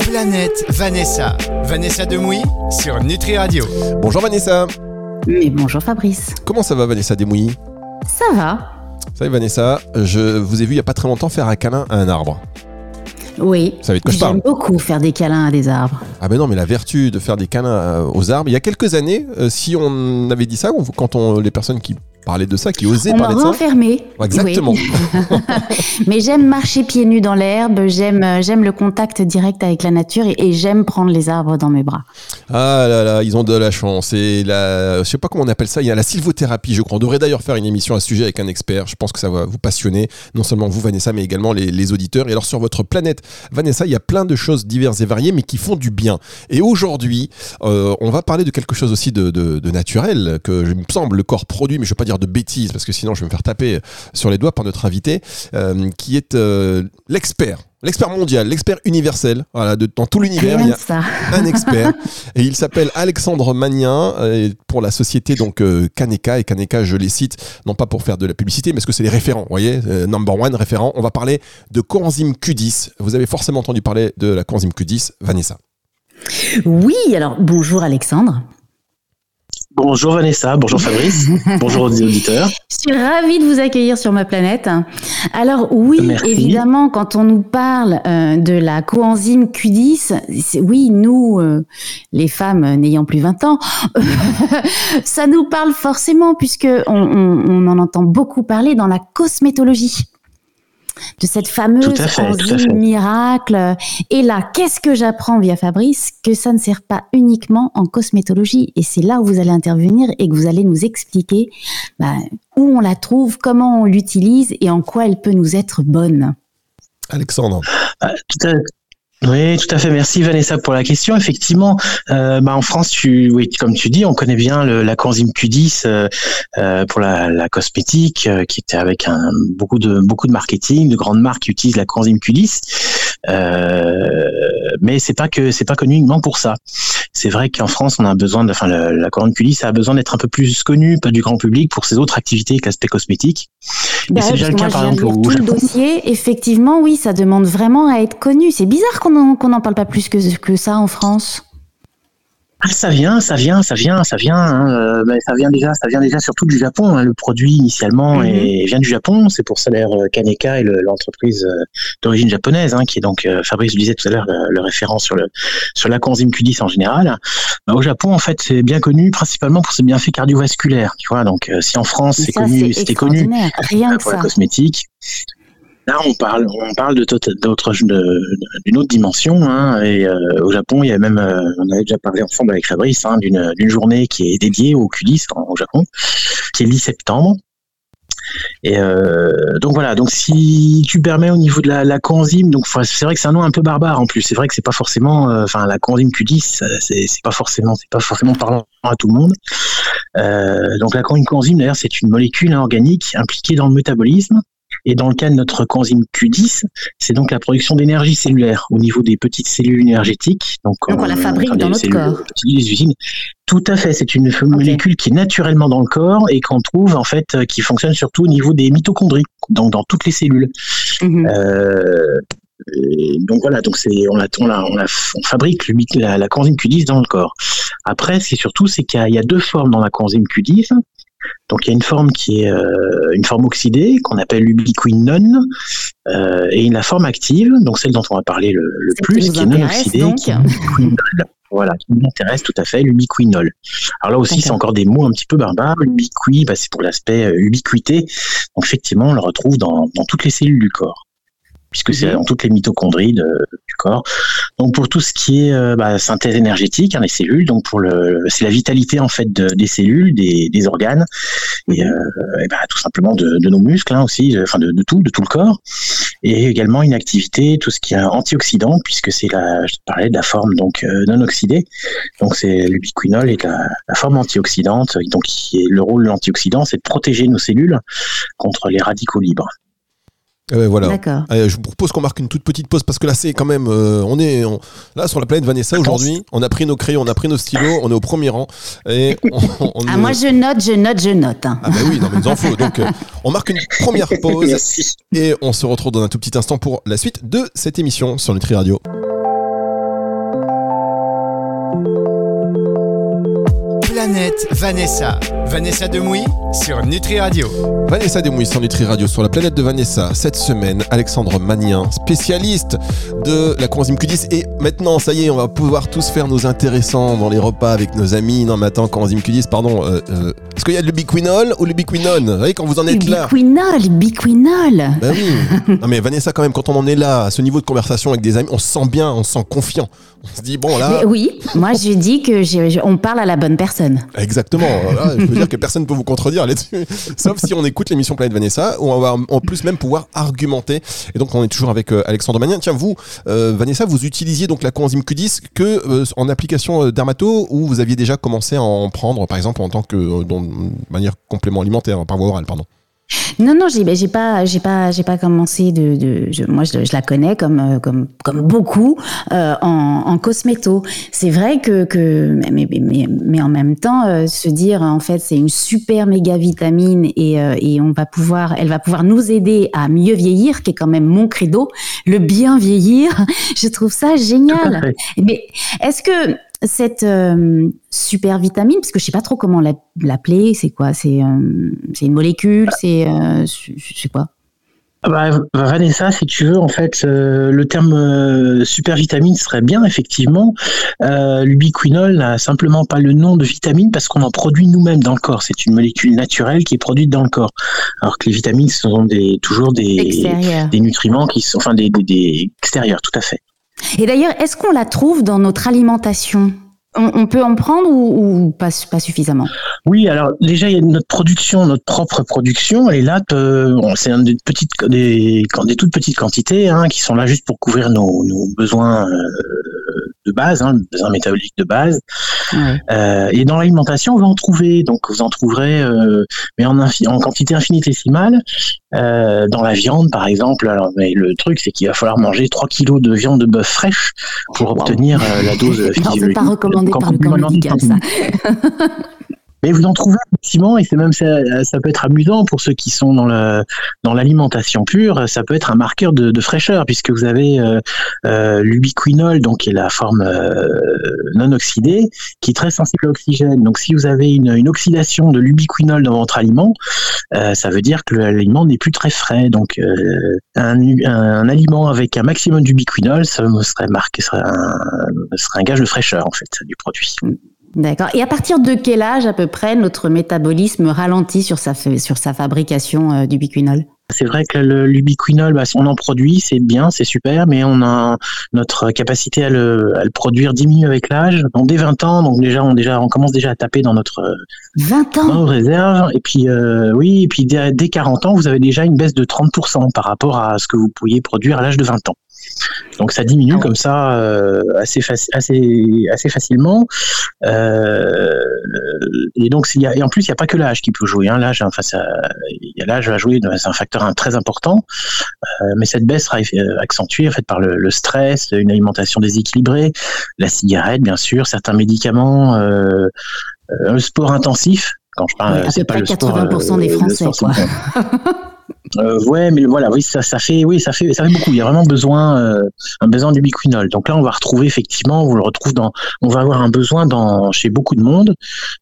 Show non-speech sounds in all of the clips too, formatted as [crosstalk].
Planète Vanessa. Vanessa Demouy sur Nutri Radio. Bonjour Vanessa. Mais bonjour Fabrice. Comment ça va Vanessa Demouy? Ça va. Salut Vanessa, je vous ai vu il y a pas très longtemps faire un câlin à un arbre. Oui. Ça va. J'aime beaucoup faire des câlins à des arbres. Ah ben non, mais la vertu de faire des câlins euh, aux arbres, il y a quelques années, euh, si on avait dit ça, quand on, les personnes qui parlaient de ça, qui osaient On parler de ça, enfermé. Exactement. Oui. [laughs] Mais j'aime marcher pieds nus dans l'herbe, j'aime euh, j'aime le contact direct avec la nature et, et j'aime prendre les arbres dans mes bras. Ah là là, ils ont de la chance. Et la, je sais pas comment on appelle ça, il y a la sylvothérapie, je crois. On devrait d'ailleurs faire une émission à ce sujet avec un expert. Je pense que ça va vous passionner, non seulement vous, Vanessa, mais également les, les auditeurs. Et alors, sur votre planète, Vanessa, il y a plein de choses diverses et variées, mais qui font du bien. Et aujourd'hui, euh, on va parler de quelque chose aussi de, de- de naturel, que je me semble le corps produit, mais je ne veux pas dire de bêtises, parce que sinon je vais me faire taper sur les doigts par notre invité, euh, qui est euh, l'expert. L'expert mondial, l'expert universel, voilà, de, dans tout l'univers, il y a ça. [laughs] un expert et il s'appelle Alexandre Magnin euh, pour la société donc euh, Kaneka et Kaneka je les cite non pas pour faire de la publicité mais parce que c'est les référents vous voyez euh, number one référent on va parler de coenzyme Q10 vous avez forcément entendu parler de la coenzyme Q10 Vanessa Oui, alors bonjour Alexandre. Bonjour Vanessa, bonjour Fabrice, [laughs] bonjour aux auditeurs. Je suis ravie de vous accueillir sur ma planète. Alors oui, Merci. évidemment, quand on nous parle euh, de la coenzyme Q10, c'est- oui, nous, euh, les femmes n'ayant plus 20 ans, [laughs] ça nous parle forcément puisque on, on- on en entend beaucoup parler dans la cosmétologie de cette fameuse fait, enzyme miracle. Et là, qu'est-ce que j'apprends via Fabrice Que ça ne sert pas uniquement en cosmétologie? Et c'est là où vous allez intervenir et que vous allez nous expliquer bah, où on la trouve, comment on l'utilise et en quoi elle peut nous être bonne. Alexandre Ah, tout à- Oui, tout à fait. Merci Vanessa pour la question. Effectivement, euh, bah, en France, tu, oui, comme tu dis, on connaît bien la coenzyme Q10 euh, euh, pour la, la cosmétique, euh, qui était avec un, beaucoup de beaucoup de marketing, de grandes marques qui utilisent la coenzyme Q10. Euh, mais c'est pas que c'est pas connu uniquement pour ça. C'est vrai qu'en France, on a besoin de, enfin, la coenzyme Q10 a besoin d'être un peu plus connue, pas du grand public, pour ses autres activités que l'aspect cosmétique. Bah c'est déjà le cas, par exemple, au tout le dossier. Effectivement, oui, ça demande vraiment à être connu. C'est bizarre qu'on en, qu'on en parle pas plus que, que ça en France. Ah, ça vient, ça vient, ça vient, ça vient. hein, euh, mais ça vient déjà, ça vient déjà surtout du Japon. hein. Le produit initialement Mhm. est- vient du Japon. C'est pour ça d'ailleurs euh, Kaneka est le- l'entreprise euh, d'origine japonaise, hein, qui est donc euh, Fabrice le disait tout à l'heure le, le référent sur le sur la coenzyme Q10 en général. Bah, au Japon, en fait, c'est bien connu principalement pour ses bienfaits cardiovasculaires. Tu vois, donc euh, si en France c'est connu, c'était connu. Rien que pour la ça. cosmétique. Là, on parle, on parle de tot- d'autres, de- d'une autre dimension. Hein, et euh, au Japon, il y a même, euh, on avait déjà parlé ensemble avec Fabrice, hein, d'une, journée qui est dédiée au Q10 en- au Japon, qui est le 10 septembre. Et euh, donc voilà. Donc si tu permets au niveau de la, la coenzyme, donc c'est vrai que c'est un nom un peu barbare en plus. C'est vrai que c'est pas forcément, enfin la coenzyme Q10, euh, c'est, pas forcément, c'est pas forcément parlant à tout le monde. Donc la coenzyme, d'ailleurs, c'est une molécule hein, organique impliquée dans le métabolisme. Et dans le cas de notre coenzyme Q10, c'est donc la production d'énergie cellulaire au niveau des petites cellules énergétiques. Donc, Donc on la fabrique des dans notre cellules- corps. des usines. Tout à fait, c'est une molécule qui est naturellement dans le corps et qu'on trouve en fait euh, qui fonctionne surtout au niveau des mitochondries, donc dans toutes les cellules. Mhm. Euh, et donc voilà, donc c'est on, fabrique la, la coenzyme Q10 dans le corps. Après, c'est surtout c'est qu'il y, y a deux formes dans la coenzyme Q10. Donc il y a une forme qui est euh, une forme oxydée qu'on appelle l'ubiquinone euh, et la forme active, donc celle dont on va parler le, plus, qui est non oxydée, donc. qui est. Voilà, qui nous intéresse tout à fait, l'ubiquinol. Alors là aussi, c'est encore des mots un petit peu barbares. L'ubiqui, bah, c'est pour l'aspect euh, ubiquité. Donc effectivement, on le retrouve dans, dans toutes les cellules du corps, puisque c'est Mhm. dans toutes les mitochondries de- du corps. Donc pour tout ce qui est euh, bah, synthèse énergétique hein, des cellules, donc pour le, c'est la vitalité en fait de- des cellules, des, des organes, et, euh, et bah, tout simplement de, de nos muscles hein, aussi, de- enfin de, de tout, de tout le corps, et également une activité, tout ce qui est antioxydant, puisque c'est la, je te parlais de la forme donc euh, non oxydée, donc c'est l'ubiquinol est la, la forme antioxydante, donc qui est, le rôle de l'antioxydant, c'est de protéger nos cellules contre les radicaux libres. Euh, voilà. D'accord. Allez, je vous propose qu'on marque une toute petite pause parce que là c'est quand même euh, on est on- là sur la planète Vanessa aujourd'hui on a pris nos crayons on a pris nos stylos on est au premier rang et [laughs] on, on Ah, moi, je note, je note, je note. hein. ah bah oui non mais nous en faut donc euh, [laughs] on marque une première pause Merci. et on se retrouve dans un tout petit instant pour la suite de cette émission sur Nutri Radio. Planète Vanessa. Vanessa Demouy sur Nutri Radio. Vanessa Demouy sur Nutri Radio sur la planète de Vanessa. Cette semaine, Alexandre Magnien, spécialiste de la coenzyme Q10. Et maintenant, ça y est, on va pouvoir tous faire nos intéressants dans les repas avec nos amis. Non, mais attends, coenzyme Q10, pardon. euh, euh, Est-ce qu'il y a de l'ubiquinol ou l'ubiquinone Vous voyez, quand vous en êtes là. Biquinol, biquinol. Ben oui. Non mais Vanessa quand même quand on en est là à ce niveau de conversation avec des amis, on se sent bien, on se sent confiant. On se dit bon là Mais oui, moi, je dis que je- on parle à la bonne personne. exactement. Là, je veux dire que personne ne peut vous contredire là-dessus, sauf si on écoute l'émission Planète Vanessa où on va en plus même pouvoir argumenter. Et donc on est toujours avec euh, Alexandre Magnien. Tiens vous euh, Vanessa, vous utilisiez donc la coenzyme Q10 que euh, en application dermato ou vous aviez déjà commencé à en prendre par exemple en tant que dans- de manière complément alimentaire par voie orale pardon. Non, non, j'ai ben, j'ai pas, j'ai pas, j'ai pas commencé de. de je, moi, je, je la connais comme, euh, comme, comme beaucoup euh, en, en cosméto. C'est vrai que, que mais, mais, mais, mais en même temps, euh, se dire en fait, c'est une super méga vitamine et, euh, et on va pouvoir, elle va pouvoir nous aider à mieux vieillir, qui est quand même mon credo, le bien vieillir. [laughs] Je trouve ça génial. Mais est-ce que cette euh, super vitamine, parce que je sais pas trop comment la- l'appeler, c'est quoi C'est euh, c'est une molécule, c'est euh, sais quoi? Ah bah, Vanessa, si tu veux, en fait, euh, le terme euh, supervitamine serait bien, effectivement. Euh, L'ubiquinol n'a simplement pas le nom de vitamine parce qu'on en produit nous-mêmes dans le corps. C'est une molécule naturelle qui est produite dans le corps. Alors que les vitamines, ce sont des, toujours des, nutriments qui sont, enfin, des, des, des extérieurs, tout à fait. Et d'ailleurs, est-ce qu'on la trouve dans notre alimentation? On, peut en prendre ou, pas, suffisamment? Oui, alors déjà, il y a notre production, notre propre production, et là, c'est des des, toutes petites quantités hein, qui sont là juste pour couvrir nos, nos besoins euh, de base, hein, besoins métaboliques de base. Ouais. Euh, et dans l'alimentation, on va en trouver. Donc, vous en trouverez, euh, mais en, quantité infinitésimale. Euh, dans la viande, par exemple. Alors, mais le truc, c'est qu'il va falloir manger 3 kilos de viande de bœuf fraîche pour obtenir la dose [laughs] Non, c'est pas recommandé par le médical, ça. [laughs] mais vous en trouvez effectivement, et c'est même ça, peut être amusant pour ceux qui sont dans le dans l'alimentation pure. Ça peut être un marqueur de, fraîcheur puisque vous avez euh, euh, l'ubiquinol, donc qui est la forme euh, non oxydée, qui est très sensible à l'oxygène. Donc si vous avez une, oxydation de l'ubiquinol dans votre aliment, ça veut dire que l'aliment n'est plus très frais. Donc un, un aliment avec un maximum d'ubiquinol, ça serait marqué, serait un, serait un gage de fraîcheur en fait du produit. D'accord. Et à partir de quel âge à peu près notre métabolisme ralentit sur sa, sur sa fabrication euh, du biquinol C'est vrai que l'ubiquinol, bah, on en produit, c'est bien, c'est super, mais on a notre capacité à le, à le produire diminue avec l'âge. Donc dès 20 ans, donc déjà on déjà on commence déjà à taper dans notre, 20 dans ans? nos réserves. Et puis euh, oui, et puis dès, dès 40 ans, vous avez déjà une baisse de 30% par rapport à ce que vous pourriez produire à l'âge de 20 ans. Donc ça diminue Ah comme ça euh, assez, faci- assez, assez facilement. Euh, et donc s'il y a, et en plus il n'y a pas que l'âge qui peut jouer. Hein. L'âge, enfin, ça, il y a l'âge à jouer, c'est un facteur très important. Euh, mais cette baisse sera accentuée en fait par le, le stress, une alimentation déséquilibrée, la cigarette bien sûr, certains médicaments, le sport intensif. Quand je parle, à peu pas près le sport, 80% des Français, sport, c'est quoi. [laughs] Euh, ouais, mais voilà, oui, ça, ça fait, oui, ça fait, ça fait beaucoup. Il y a vraiment besoin, euh, un besoin d'ubiquinol. Donc là, on va retrouver effectivement, on le retrouve dans, on va avoir un besoin dans chez beaucoup de monde.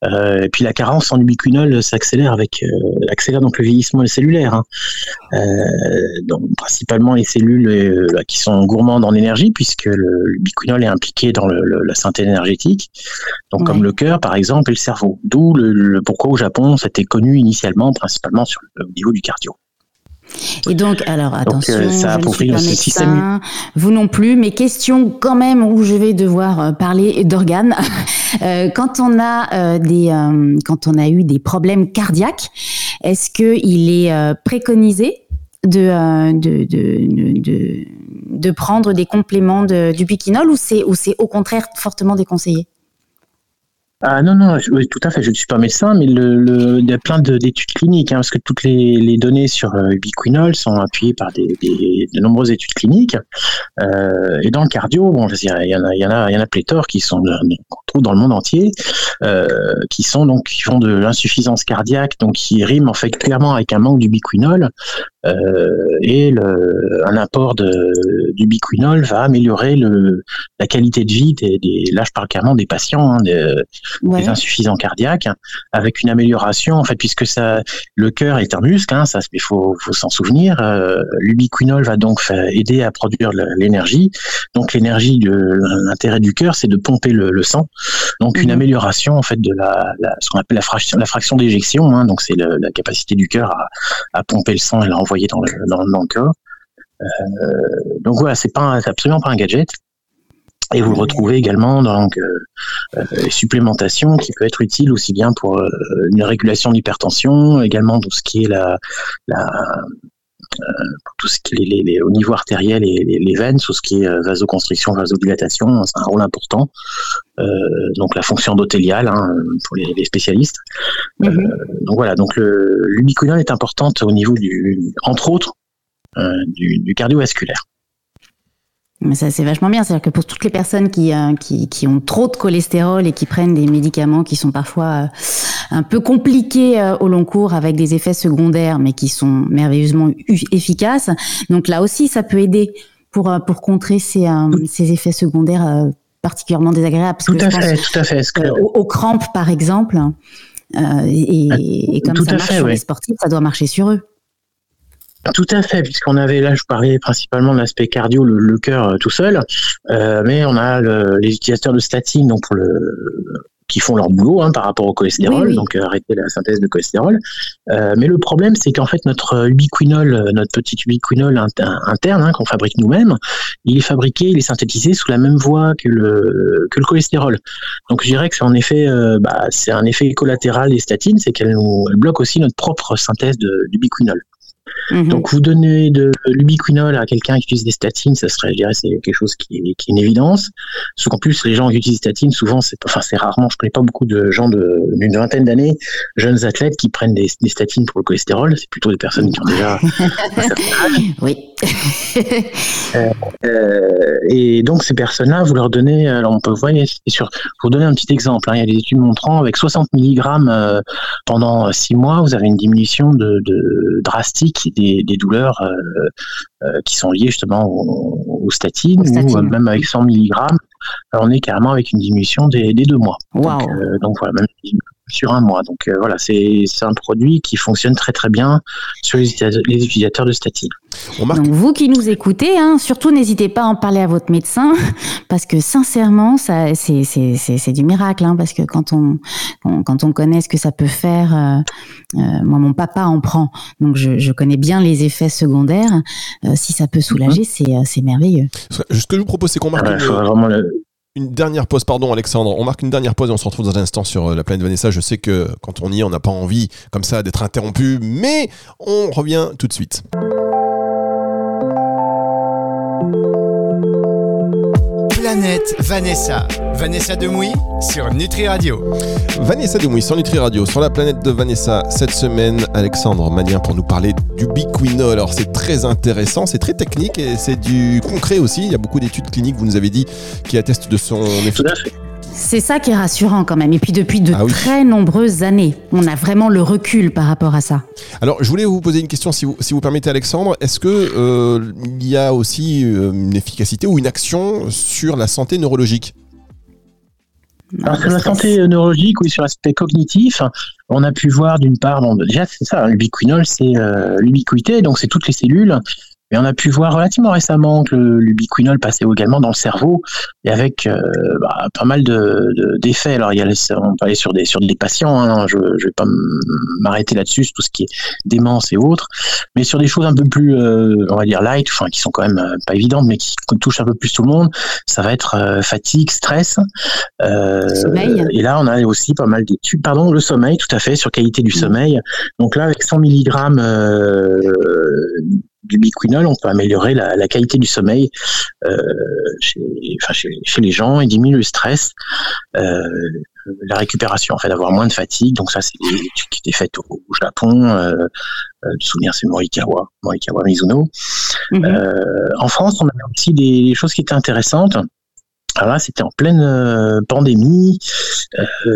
Euh, et puis la carence en ubiquinol s'accélère avec, euh, accélère donc le vieillissement cellulaire. Hein. Euh, donc principalement les cellules là, qui sont gourmandes en énergie, puisque le- l'ubiquinol est impliqué dans le- le- la synthèse énergétique. Donc Ouais. comme le cœur, par exemple, et le cerveau. D'où le, le pourquoi au Japon, c'était connu initialement principalement sur le au niveau du cardio. Et donc, alors attention, euh, ça je ne suis pas médecin, système. vous non plus, mais question quand même où je vais devoir euh, parler d'organes. [laughs] Euh, quand on a euh, des, euh, quand on a eu des problèmes cardiaques, est-ce que il est euh, préconisé de, euh, de, de, de, de prendre des compléments de, du c'est ou c'est au contraire fortement déconseillé? Ah non, non, tout à fait, je ne suis pas médecin, mais le, il y a plein d'études cliniques, hein, parce que toutes les, données sur euh, ubiquinol sont appuyées par des, de nombreuses études cliniques. Euh, et dans le cardio, bon, il y, en a, il y en a, il y en a pléthore qui sont qu'on trouve dans le monde entier, euh, qui sont donc qui font de l'insuffisance cardiaque, donc qui riment en fait clairement avec un manque d'ubiquinol, euh, et le, un apport d'ubiquinol va améliorer le, la qualité de vie des, des, là je parle clairement des patients, hein, des, des, insuffisants cardiaques, avec une amélioration en fait puisque ça, le cœur est un muscle, hein, ça il faut, faut s'en souvenir. Euh, L'ubiquinol va donc aider à produire l'énergie. Donc l'énergie, l'intérêt du cœur, c'est de pomper le, le, sang. Donc une mhm. amélioration en fait de la, la ce qu'on appelle la fraction, la fraction d'éjection. Hein, donc c'est la capacité du cœur à, à, pomper le sang et l'envoyer dans le, dans, corps. Euh, donc voilà, c'est pas absolument pas un gadget. Et vous le retrouvez également dans euh, euh, les supplémentations qui peut être utile aussi bien pour une régulation de l'hypertension, également tout ce qui est la, la tout ce qui est les, au niveau artériel et les, veines, tout ce qui est vasoconstriction, vasodilatation, c'est un rôle important. donc la fonction endothéliale hein, pour les, spécialistes. Mm-hmm. donc voilà, donc l'ubiquinol est importante au niveau du, entre autres, euh, du, cardiovasculaire. Mais ça, c'est vachement bien. C'est-à-dire que pour toutes les personnes qui, euh, qui, qui, ont trop de cholestérol et qui prennent des médicaments qui sont parfois euh, un peu compliqués au long cours avec des effets secondaires, mais qui sont merveilleusement efficaces. Donc là aussi, ça peut aider pour, pour contrer ces, ces effets secondaires particulièrement désagréables. tout, à fait, tout à fait, aux, crampes, par exemple. et, comme ça marche sur les sportifs, ça doit marcher sur eux. Tout à fait, puisqu'on avait là, je parlais principalement de l'aspect cardio, le, cœur euh, tout seul, euh, mais on a les utilisateurs de statine, donc pour le qui font leur boulot hein, par rapport au cholestérol, donc euh, arrêter la synthèse de cholestérol. mais le problème, c'est qu'en fait notre ubiquinol, notre petit ubiquinol interne hein, qu'on fabrique nous-mêmes, il est fabriqué, il est synthétisé sous la même voie que le que le cholestérol. Donc je dirais que c'est en effet, bah, c'est un effet collatéral des statines, c'est qu'elles nous bloquent aussi notre propre synthèse d'ubiquinol. Mhm. Donc, vous donnez de l'ubiquinol à quelqu'un qui utilise des statines, ça serait, je dirais, c'est quelque chose qui est, qui est une évidence. Sauf qu'en plus, les gens qui utilisent des statines, souvent, c'est, enfin, c'est rarement, je connais pas beaucoup de gens d'une vingtaine d'années, jeunes athlètes qui prennent des, statines pour le cholestérol. C'est plutôt des personnes qui ont déjà. [laughs] oui. Euh, euh, et donc, ces personnes-là, vous leur donnez, alors on peut, sûr, vous donner un petit exemple. Hein. il y a des études montrant avec 60 mg euh, pendant 6 mois, vous avez une diminution de, de drastique des, douleurs qui sont liées justement aux, statines, ou même avec 100 mg, on est carrément avec une diminution des, deux mois. Donc, euh, donc, voilà, même sur un mois. Donc voilà, c'est un produit qui fonctionne très très bien sur les, utilisateurs de statine. Donc vous qui nous écoutez, hein, surtout n'hésitez pas à en parler à votre médecin, [laughs] parce que sincèrement, c'est du miracle, hein, parce que quand on, quand on connaît ce que ça peut faire, euh, moi, mon papa en prend, donc je, connais bien les effets secondaires. Euh, si ça peut soulager, mhm. euh, c'est merveilleux. Ce que je vous propose, c'est qu'on marque une, dernière pause. Pardon, Alexandre. On marque une dernière pause et on se retrouve dans un instant sur la planète Vanessa. Je sais que quand on y est, on n'a pas envie comme ça d'être interrompu, mais on revient tout de suite. Planète Vanessa. Vanessa Demouy sur Nutri Radio. Vanessa Demouy sur Nutri Radio, sur la planète de Vanessa. Cette semaine, Alexandre Manien pour nous parler du biquinol. Alors c'est très intéressant, c'est très technique et c'est du concret aussi. Il y a beaucoup d'études cliniques, vous nous avez dit, qui attestent de son effet. C'est ça qui est rassurant quand même. Et puis depuis de ah très nombreuses années, on a vraiment le recul par rapport à ça. Alors je voulais vous poser une question, si vous, si vous permettez Alexandre. Est-ce qu'il euh, y a aussi euh, une efficacité ou une action sur la santé neurologique? Alors, sur la santé neurologique, ou sur l'aspect cognitif, on a pu voir d'une part, déjà c'est ça, l'ubiquinol, c'est euh, l'ubiquité, donc c'est toutes les cellules mais on a pu voir relativement récemment que l'ubiquinol passait également dans le cerveau et avec euh, bah, pas mal de, d'effets. Alors il y a, on peut aller sur des sur des patients. Hein, je ne vais pas m'arrêter là-dessus, sur tout ce qui est démence et autres, mais sur des choses un peu plus, euh, on va dire light, enfin qui sont quand même euh, pas évidentes, mais qui touchent un peu plus tout le monde. Ça va être fatigue, stress. sommeil. Et là, on a aussi pas mal d'études. Pardon, le sommeil, tout à fait, sur qualité du sommeil. Donc là, avec 100 mg du biquinol, on peut améliorer la, qualité du sommeil euh, chez, les gens et diminuer le stress. Euh, la récupération, en fait, d'avoir moins de fatigue. Donc ça, c'est des études qui étaient faites au, Japon. Euh, euh, de souvenir, c'est Morikawa, Morikawa Mizuno. Mhm. Euh, en France, on avait aussi des, choses qui étaient intéressantes. Alors là, c'était en pleine pandémie,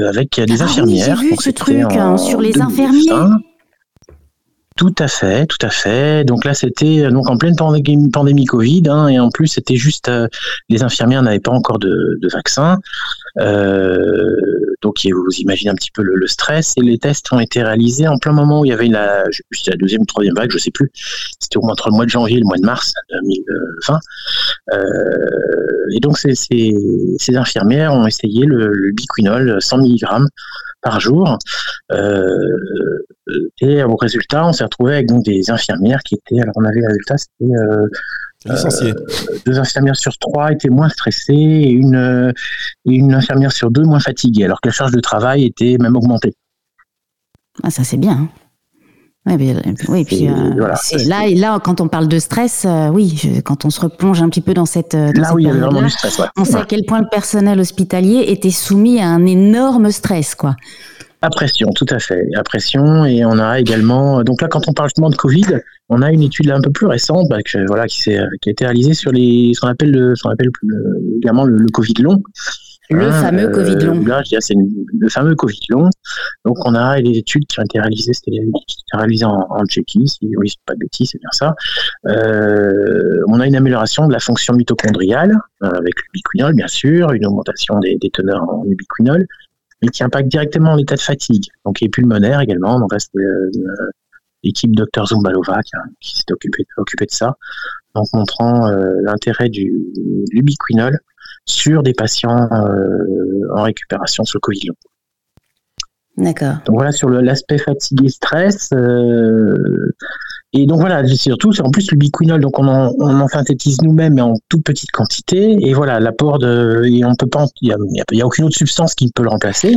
avec des ah infirmières. Oui, j'ai vu ce truc hein, sur les infirmiers. Tout à fait, tout à fait. Donc là, c'était donc en pleine pandémie, Covid, hein, et en plus, c'était juste les infirmières n'avaient pas encore de, de vaccin. Euh, donc vous imaginez un petit peu le, stress et les tests ont été réalisés en plein moment où il y avait la, deuxième ou troisième vague, je sais plus. C'était au moins entre le mois de janvier et le mois de mars 2020. Euh, et donc ces, infirmières ont essayé le, biquinol 100 mg par jour. Euh, et au résultat, on s'est retrouvé avec donc, des infirmières qui étaient, alors on avait le résultat, c'était euh, euh, deux infirmières sur trois étaient moins stressées et une, euh, une infirmière sur deux moins fatiguée, alors que la charge de travail était même augmentée. Ah, ça c'est bien. Hein. Oui, puis euh, là, là, quand on parle de stress, oui, quand on se replonge un petit peu dans cette, là, oui, il y avait vraiment du stress. On sait à quel point le personnel hospitalier était soumis à un énorme stress, quoi. À pression, tout à fait. À pression, et on a également. Donc là, quand on parle justement de Covid, on a une étude là un peu plus récente, bah, voilà, qui, qui, a été réalisée sur les, ce qu'on appelle le, ce qu'on appelle également le, Covid long. Le hein, fameux euh, Covid long. Là, je c'est le fameux Covid long. Donc, on a des études qui ont été réalisées, c'était réalisées en, en Tchéquie, si oui, c'est pas de bêtises, c'est bien ça. Euh, on a une amélioration de la fonction mitochondriale euh, avec l'ubiquinol, bien sûr, une augmentation des, des teneurs en ubiquinol, mais qui impacte directement l'état de fatigue. Donc, et pulmonaire également. Donc, c'est euh, l'équipe Dr Zumbalova qui, s'est occupée occupé de ça, donc montrant euh, l'intérêt du l'ubiquinol sur des patients euh, en récupération sur le Covid long. D'accord. Donc voilà sur l'aspect fatigue et stress. Et donc voilà, surtout, c'est en plus le biquinol, donc on en, on en synthétise nous-mêmes, mais en toute petite quantité. Et voilà, l'apport de, et on peut pas, il y a, a, aucune autre substance qui peut le remplacer.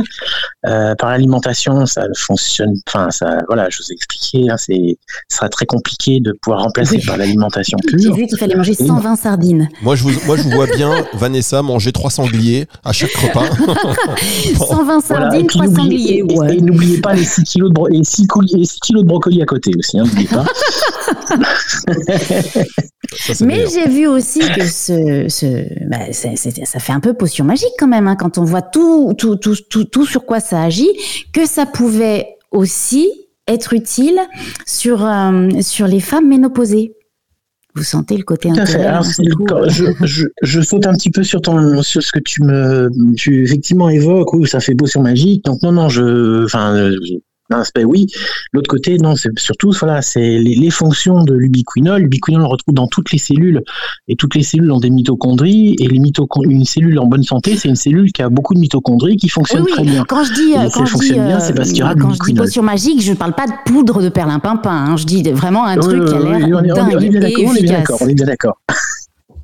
Euh, par l'alimentation, ça fonctionne, enfin, ça, voilà, je vous ai expliqué, hein, c'est, ce sera très compliqué de pouvoir remplacer par l'alimentation pure. J'ai vu qu'il fallait manger 120 sardines. Moi, je vous, moi, je vous vois bien, [laughs] Vanessa, manger trois sangliers à chaque repas. [laughs] 120 sardines, trois sangliers, ouais. Et, n'oubliez pas les 6 kilos de, et 6 kilos de brocoli à côté aussi, hein, n'oubliez [laughs] Mais j'ai vu aussi que ce, ce bah, ça fait un peu potion magique quand même, hein, quand on voit tout, tout, tout, tout, tout sur quoi ça agit, que ça pouvait aussi être utile sur, euh, sur les femmes ménopausées. Vous sentez le côté intérêt hein, je, je, je, saute un petit peu sur, ton, sur ce que tu me tu effectivement évoques, où ça fait potion magique. Donc non, non, je, enfin, aspect oui. L'autre côté, non, c'est surtout voilà, c'est les, fonctions de l'ubiquinol. L'ubiquinol on retrouve dans toutes les cellules et toutes les cellules ont des mitochondries et les une cellule en bonne santé, c'est une cellule qui a beaucoup de mitochondries qui fonctionne très bien. Quand je dis quand je dis, bien, c'est parce qu'il y a Quand je dis potion magique, je parle pas de poudre de perlimpinpin. Hein. Je dis vraiment un truc qui a l'air dingue On est bien d'accord.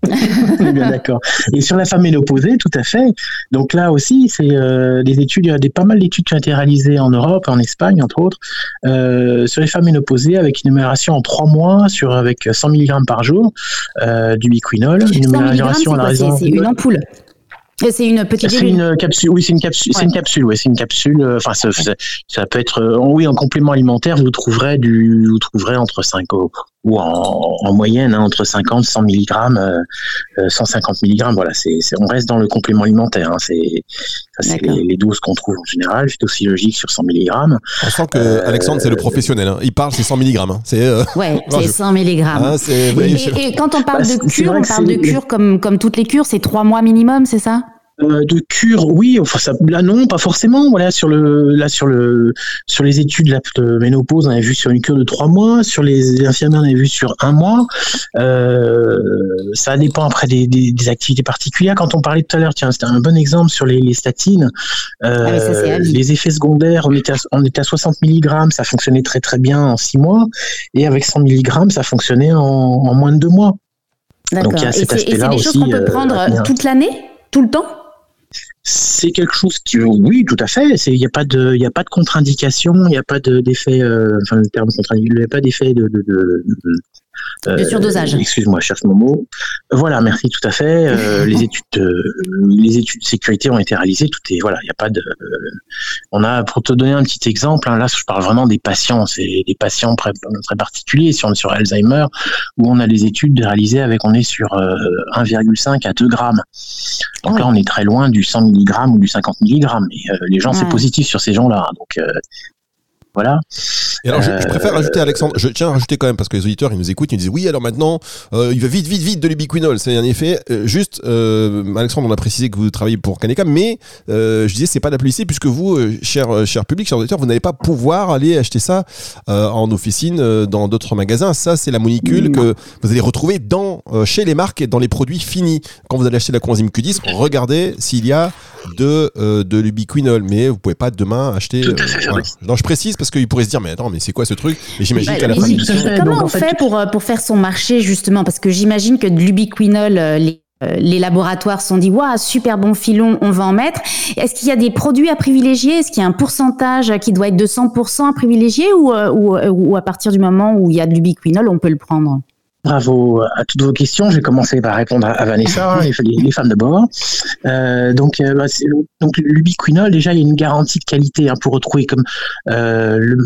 [laughs] Bien d'accord. Et sur la femme ménopausée, tout à fait. Donc là aussi, c'est euh, des études, il y a des, pas mal d'études qui ont été réalisées en Europe, en Espagne entre autres, euh, sur les femmes ménopausées avec une amélioration en trois mois sur avec 100 mg par jour euh, du biquinol, une amélioration à. C'est une ampoule. C'est une petite C'est une capsule. Oui, c'est une capsule. C'est une capsule. Oui, c'est une capsule. Enfin, ça, ça, peut être. Euh, oui, en complément alimentaire, vous trouverez du, vous trouverez entre 5 ou en, en moyenne hein, entre 50, 100 mg, 150 mg. Voilà, c'est, on reste dans le complément alimentaire. Hein, c'est, ça, c'est les, les, doses qu'on trouve en général. C'est aussi logique sur 100 mg. On sent que euh, Alexandre, c'est le professionnel. Hein. Il parle, c'est 100 mg. Hein. C'est. Euh... Ouais, [laughs] c'est 100 mg. Ah, et, et, quand on parle bah, de cure, on parle de cure comme comme toutes les cures, c'est 3 mois minimum, c'est ça? Euh, de cure, oui, enfin ça, là non, pas forcément. Voilà, sur le, là sur le, sur les études de ménopause, on avait vu sur une cure de trois mois. Sur les infirmières, on avait vu sur un mois. Euh, ça dépend après des, des, activités particulières. Quand on parlait tout à l'heure, tiens, c'était un bon exemple sur les, les statines. Euh, ah les effets secondaires, on était, à, on était à 60 mg, ça fonctionnait très très bien en six mois, et avec 100 mg, ça fonctionnait en, en moins de deux mois. Donc il y a cet aspect-là aussi. C'est des choses qu'on peut prendre toute l'année, tout le temps? C'est quelque chose qui, oui, tout à fait. Il n'y a pas de, il a pas de contre-indication, il n'y a pas d'effet, euh, enfin le terme contre il n'y a pas d'effet de, de surdosage. Excuse-moi, cherche mon mot. Voilà, merci, tout à fait. [laughs] les études, les études de sécurité ont été réalisées. Tout est voilà, il n'y a pas de. on a pour te donner un petit exemple. Hein, là, je parle vraiment des patients. C'est des patients très, très particuliers. Si on est sur Alzheimer, où on a les études réalisées avec, on est sur 1,5 à 2 grammes. Donc là, on est très loin du 100 mg ou du 50 mg. Les gens, c'est positif sur ces gens-là. Donc voilà. Et alors, je, préfère rajouter, Alexandre, je tiens à rajouter quand même, parce que les auditeurs, ils nous écoutent, ils disent oui, alors maintenant, euh, il va vite, vite, vite de l'ubiquinol. C'est en effet, euh, juste, euh, Alexandre, on a précisé que vous travaillez pour Kaneka, mais je disais, c'est pas de la publicité, puisque vous, cher, cher public, cher auditeur, vous n'allez pas pouvoir aller acheter ça en officine dans d'autres magasins. Ça, c'est la molécule que vous allez retrouver dans, chez les marques et dans les produits finis. Quand vous allez acheter la coenzyme Q10, regardez s'il y a de, de l'ubiquinol, mais vous pouvez pas demain acheter. Tout à fait, Non, je précise parce qu'ils pourraient se dire, mais attends, mais c'est quoi ce truc? Et j'imagine qu'à la fin Comment on fait, pour, euh, pour faire son marché, justement? Parce que j'imagine que de l'ubiquinol, euh, les euh, les laboratoires se sont dit waouh super bon filon on va en mettre. Est-ce qu'il y a des produits à privilégier? Est-ce qu'il y a un pourcentage qui doit être de 100% à privilégier? Ou, ou, ou, à partir du moment où il y a de l'ubiquinol on peut le prendre? Bravo à toutes vos questions. Je vais commencer par répondre à, Vanessa, [laughs] hein, les, femmes d'abord. Euh, donc, euh, bah, donc l'ubiquinol, déjà, il y a une garantie de qualité hein, pour retrouver comme euh,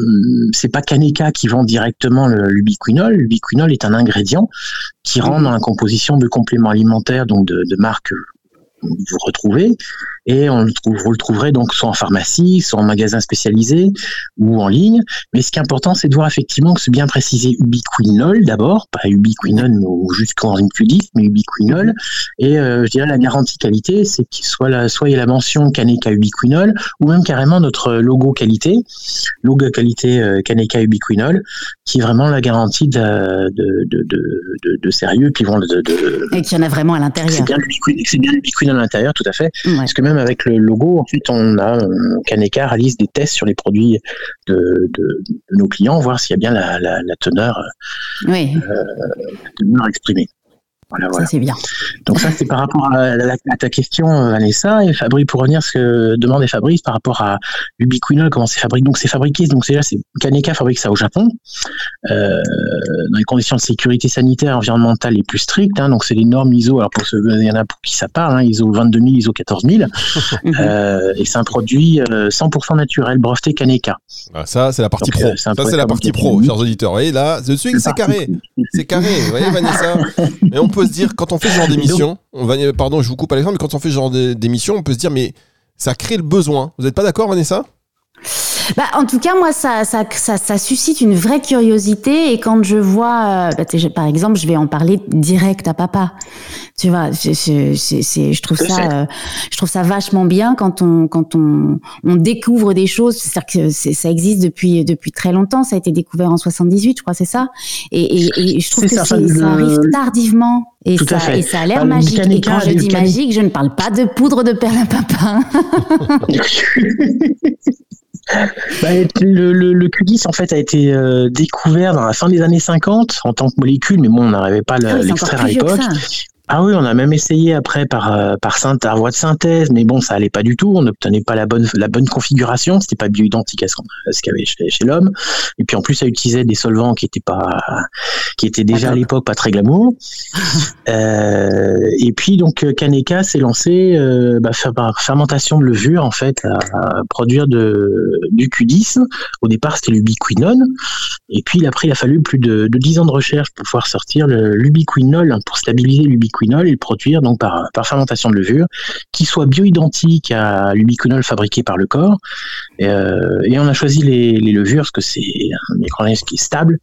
c'est pas Kaneka qui vend directement l'ubiquinol. L'ubiquinol est un ingrédient qui rentre dans la composition de compléments alimentaires, donc de, de marques vous retrouvez. Et on le trouve, vous le trouverez donc soit en pharmacie, soit en magasin spécialisé ou en ligne. Mais ce qui est important, c'est de voir effectivement que c'est bien précisé ubiquinol d'abord, pas ubiquinol ou juste Q10, mais ubiquinol. Et euh, je dirais la garantie qualité, c'est qu'il soit la, soit il y a la mention Kaneka ubiquinol ou même carrément notre logo qualité, logo qualité euh, Kaneka ubiquinol, qui est vraiment la garantie de, de, de, de, de sérieux, qui vont de, et qu'il y en a vraiment à l'intérieur. C'est bien l'ubiquinol à l'intérieur, tout à fait. Parce que même avec le logo, en fait, on a Kaneka réalise des tests sur les produits de, nos clients, voir s'il y a bien la, teneur, oui. Euh, la teneur exprimée. Ça, c'est bien. Donc ça, c'est par rapport à, ta question, euh, Vanessa. Et Fabrice, pour revenir à ce que demandait Fabrice par rapport à l'ubiquinol, comment c'est fabriqué. Donc c'est fabriqué, donc c'est là, c'est Kaneka fabrique ça au Japon, euh, dans les conditions de sécurité sanitaire environnementale les plus strictes. Hein, donc c'est les normes ISO. Alors pour il y en a pour qui ça parle, hein, ISO 22000, ISO 14000. [laughs] euh, et c'est un produit 100% euh, naturel, breveté Kaneka. Ah, ça, c'est la partie pro. ça, c'est la partie pro, chers auditeurs. Vous voyez là, the swing, c'est carré. C'est carré. Vous voyez, Vanessa? [laughs] Et on peut se dire, quand on fait ce genre d'émission, on va, pardon, je vous coupe Alexandre, mais quand on fait ce genre d'émission, on peut se dire, mais ça crée le besoin. Vous n'êtes pas d'accord, Vanessa? Bah, en tout cas, moi, ça, ça, ça, ça, suscite une vraie curiosité. Et quand je vois, euh, bah, par exemple, je vais en parler direct à papa. Tu vois, c'est, je trouve ça, euh, je trouve ça vachement bien quand on, quand on, on découvre des choses. C'est-à-dire que ça existe depuis, depuis très longtemps. Ça a été découvert en 78, je crois, c'est ça. Et, et, et, je trouve que ça, ça, arrive tardivement. Et ça, et ça a l'air magique. Et quand je dis magique, je ne parle pas de poudre de perlimpinpin. [laughs] [laughs] bah, le, le, le, Q10 en fait a été euh, découvert dans la fin des années 50 en tant que molécule, mais bon, on n'arrivait pas à ah l'extraire à l'époque. Ah oui, on a même essayé après par euh, par, par voie de synthèse, mais bon, ça allait pas du tout. On n'obtenait pas la bonne la bonne configuration. C'était pas bioidentique à ce, ce qu'il y avait chez, chez l'homme. Et puis en plus, ça utilisait des solvants qui étaient pas qui étaient déjà à l'époque pas très glamour. [laughs] euh, et puis donc Kaneka s'est lancé euh, bah, par fermentation de levure en fait à, produire de du Q10. Au départ, c'était l'ubiquinone. Et puis après, il a fallu plus de, de 10 ans de recherche pour pouvoir sortir l'ubiquinol pour stabiliser l'ubiquinol et le produire donc par, par fermentation de levure, qui soit bioidentique à l'ubiquinol fabriqué par le corps. Et, euh, et on a choisi les, les, levures parce que c'est un micro-organisme qui est stable,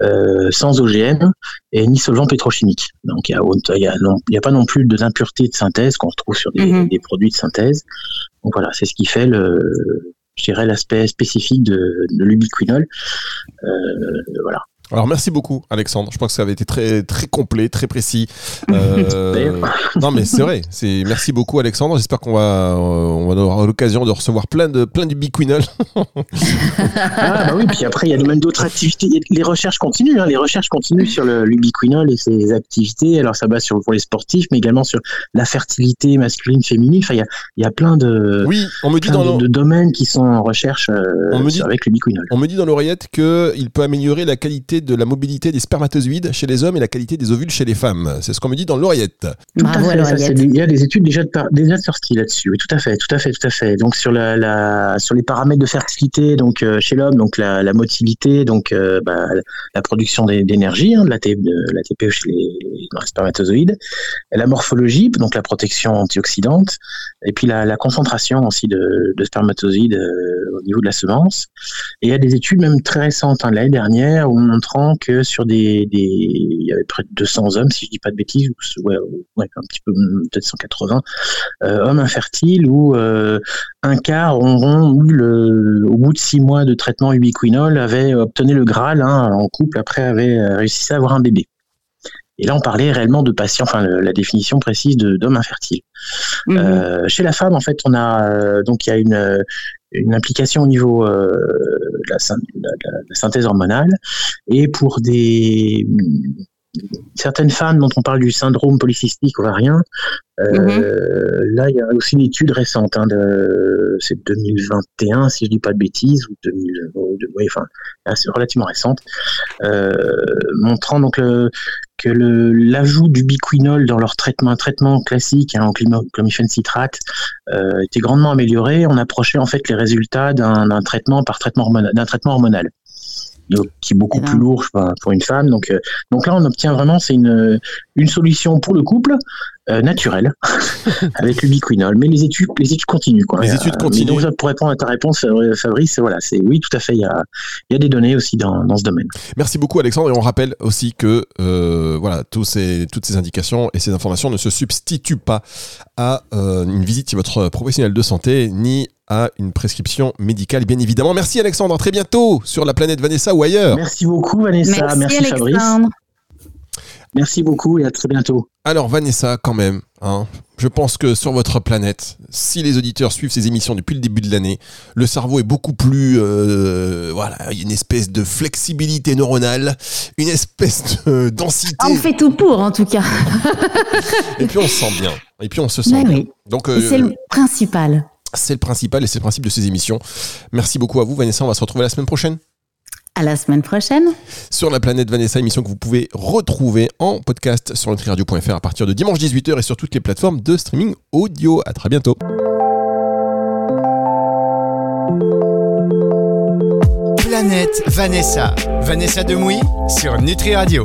euh, sans OGM et ni solvant pétrochimique. Donc il n'y a, y a, pas non plus d'impuretés de synthèse qu'on retrouve sur des, mhm. des, produits de synthèse. Donc voilà, c'est ce qui fait le, je dirais l'aspect spécifique de, de l'ubiquinol. Euh, voilà. Alors merci beaucoup Alexandre. Je pense que ça avait été très très complet, très précis. Euh, non mais c'est vrai. C'est merci beaucoup Alexandre. J'espère qu'on va on va avoir l'occasion de recevoir plein de plein d'ubiquinol. [laughs] ah bah oui. Puis après il y a même d'autres activités. Les recherches continuent. Hein. Les recherches continuent sur l'ubiquinol et ses activités. Alors ça base sur pour les sportifs, mais également sur la fertilité masculine, féminine. Enfin il y a il y a plein de oui. On me dit dans de, domaines qui sont en recherche euh, on me dit, avec l'ubiquinol. On me dit dans l'oreillette que il peut améliorer la qualité qualité de la mobilité des spermatozoïdes chez les hommes et la qualité des ovules chez les femmes. C'est ce qu'on me dit dans l'oreillette. Bravo à l'oreillette. il y a des études déjà, de par- déjà sorties là-dessus. Oui, tout à fait, tout à fait, tout à fait. Donc sur la, la- sur les paramètres de fertilité, donc euh, chez l'homme, donc la, la motilité, donc euh, bah, la production d'é- d'énergie, hein, de l'AT- de l'ATP chez les, dans les spermatozoïdes, la morphologie, donc la protection antioxydante, et puis la, la concentration aussi de, de spermatozoïdes euh, au niveau de la semence. Et il y a des études même très récentes hein, l'année dernière où que sur des, des il y avait près de 200 hommes, si je dis pas de bêtises, ou ouais, ouais, un petit peu peut-être 180 euh, hommes infertiles où euh, un quart auront eu le, au bout de six mois de traitement ubiquinol avait obtenu le Graal hein, en couple après avait euh, réussi à avoir un bébé. Et là, on parlait réellement de patients, enfin le- la définition précise de- d'homme infertile. Euh, chez la femme, en fait, on a euh, donc il y a une, une implication au niveau euh, de, la, synthèse hormonale. Et pour des certaines femmes dont on parle du syndrome polycystique ovarien, euh, là il y a aussi une étude récente, hein, de, c'est 2021 si je dis pas de bêtises ou 2000, ou de- oui, enfin c'est relativement récente, euh, montrant donc le, que le- l'ajout du biquinol dans leur traitement, un traitement classique hein, en climo- clomiphène citrate euh, était grandement amélioré. On approchait en fait les résultats d'un d'un traitement par traitement hormonal, d'un traitement hormonal. Donc, qui est beaucoup plus lourd pour une femme. Donc, euh, donc là, on obtient vraiment, c'est une, une solution pour le couple euh, naturelle [laughs] avec le biquinol. Mais les études, les études continuent. Quoi. Les Euh, études mais continuent. donc, pour répondre à ta réponse, euh, Fabrice, voilà, c'est oui, tout à fait. Il y a, il y a des données aussi dans, dans ce domaine. Merci beaucoup Alexandre et on rappelle aussi que euh, voilà tous ces, toutes ces indications et ces informations ne se substituent pas à euh, une visite chez votre professionnel de santé ni à une prescription médicale bien évidemment. Merci Alexandre, à très bientôt sur la planète Vanessa ou ailleurs. Merci beaucoup, Vanessa. Merci, Fabrice. Merci beaucoup et à très bientôt. Alors Vanessa quand même, hein, je pense que sur votre planète, si les auditeurs suivent ces émissions depuis le début de l'année, le cerveau est beaucoup plus... euh, voilà, il y a une espèce de flexibilité neuronale, une espèce de densité. On fait tout pour, en tout cas. Et puis on se sent bien. Et puis on se sent Mais bien. oui. Donc Et euh, c'est le principal. c'est le principal et c'est le principe de ces émissions. Merci beaucoup à vous Vanessa, on va se retrouver la semaine prochaine À la semaine prochaine. sur la planète Vanessa, émission que vous pouvez retrouver en podcast sur nutriradio.fr à partir de dimanche 18h et sur toutes les plateformes de streaming audio. À très bientôt. Planète Vanessa. Vanessa Demouy sur Nutri Radio.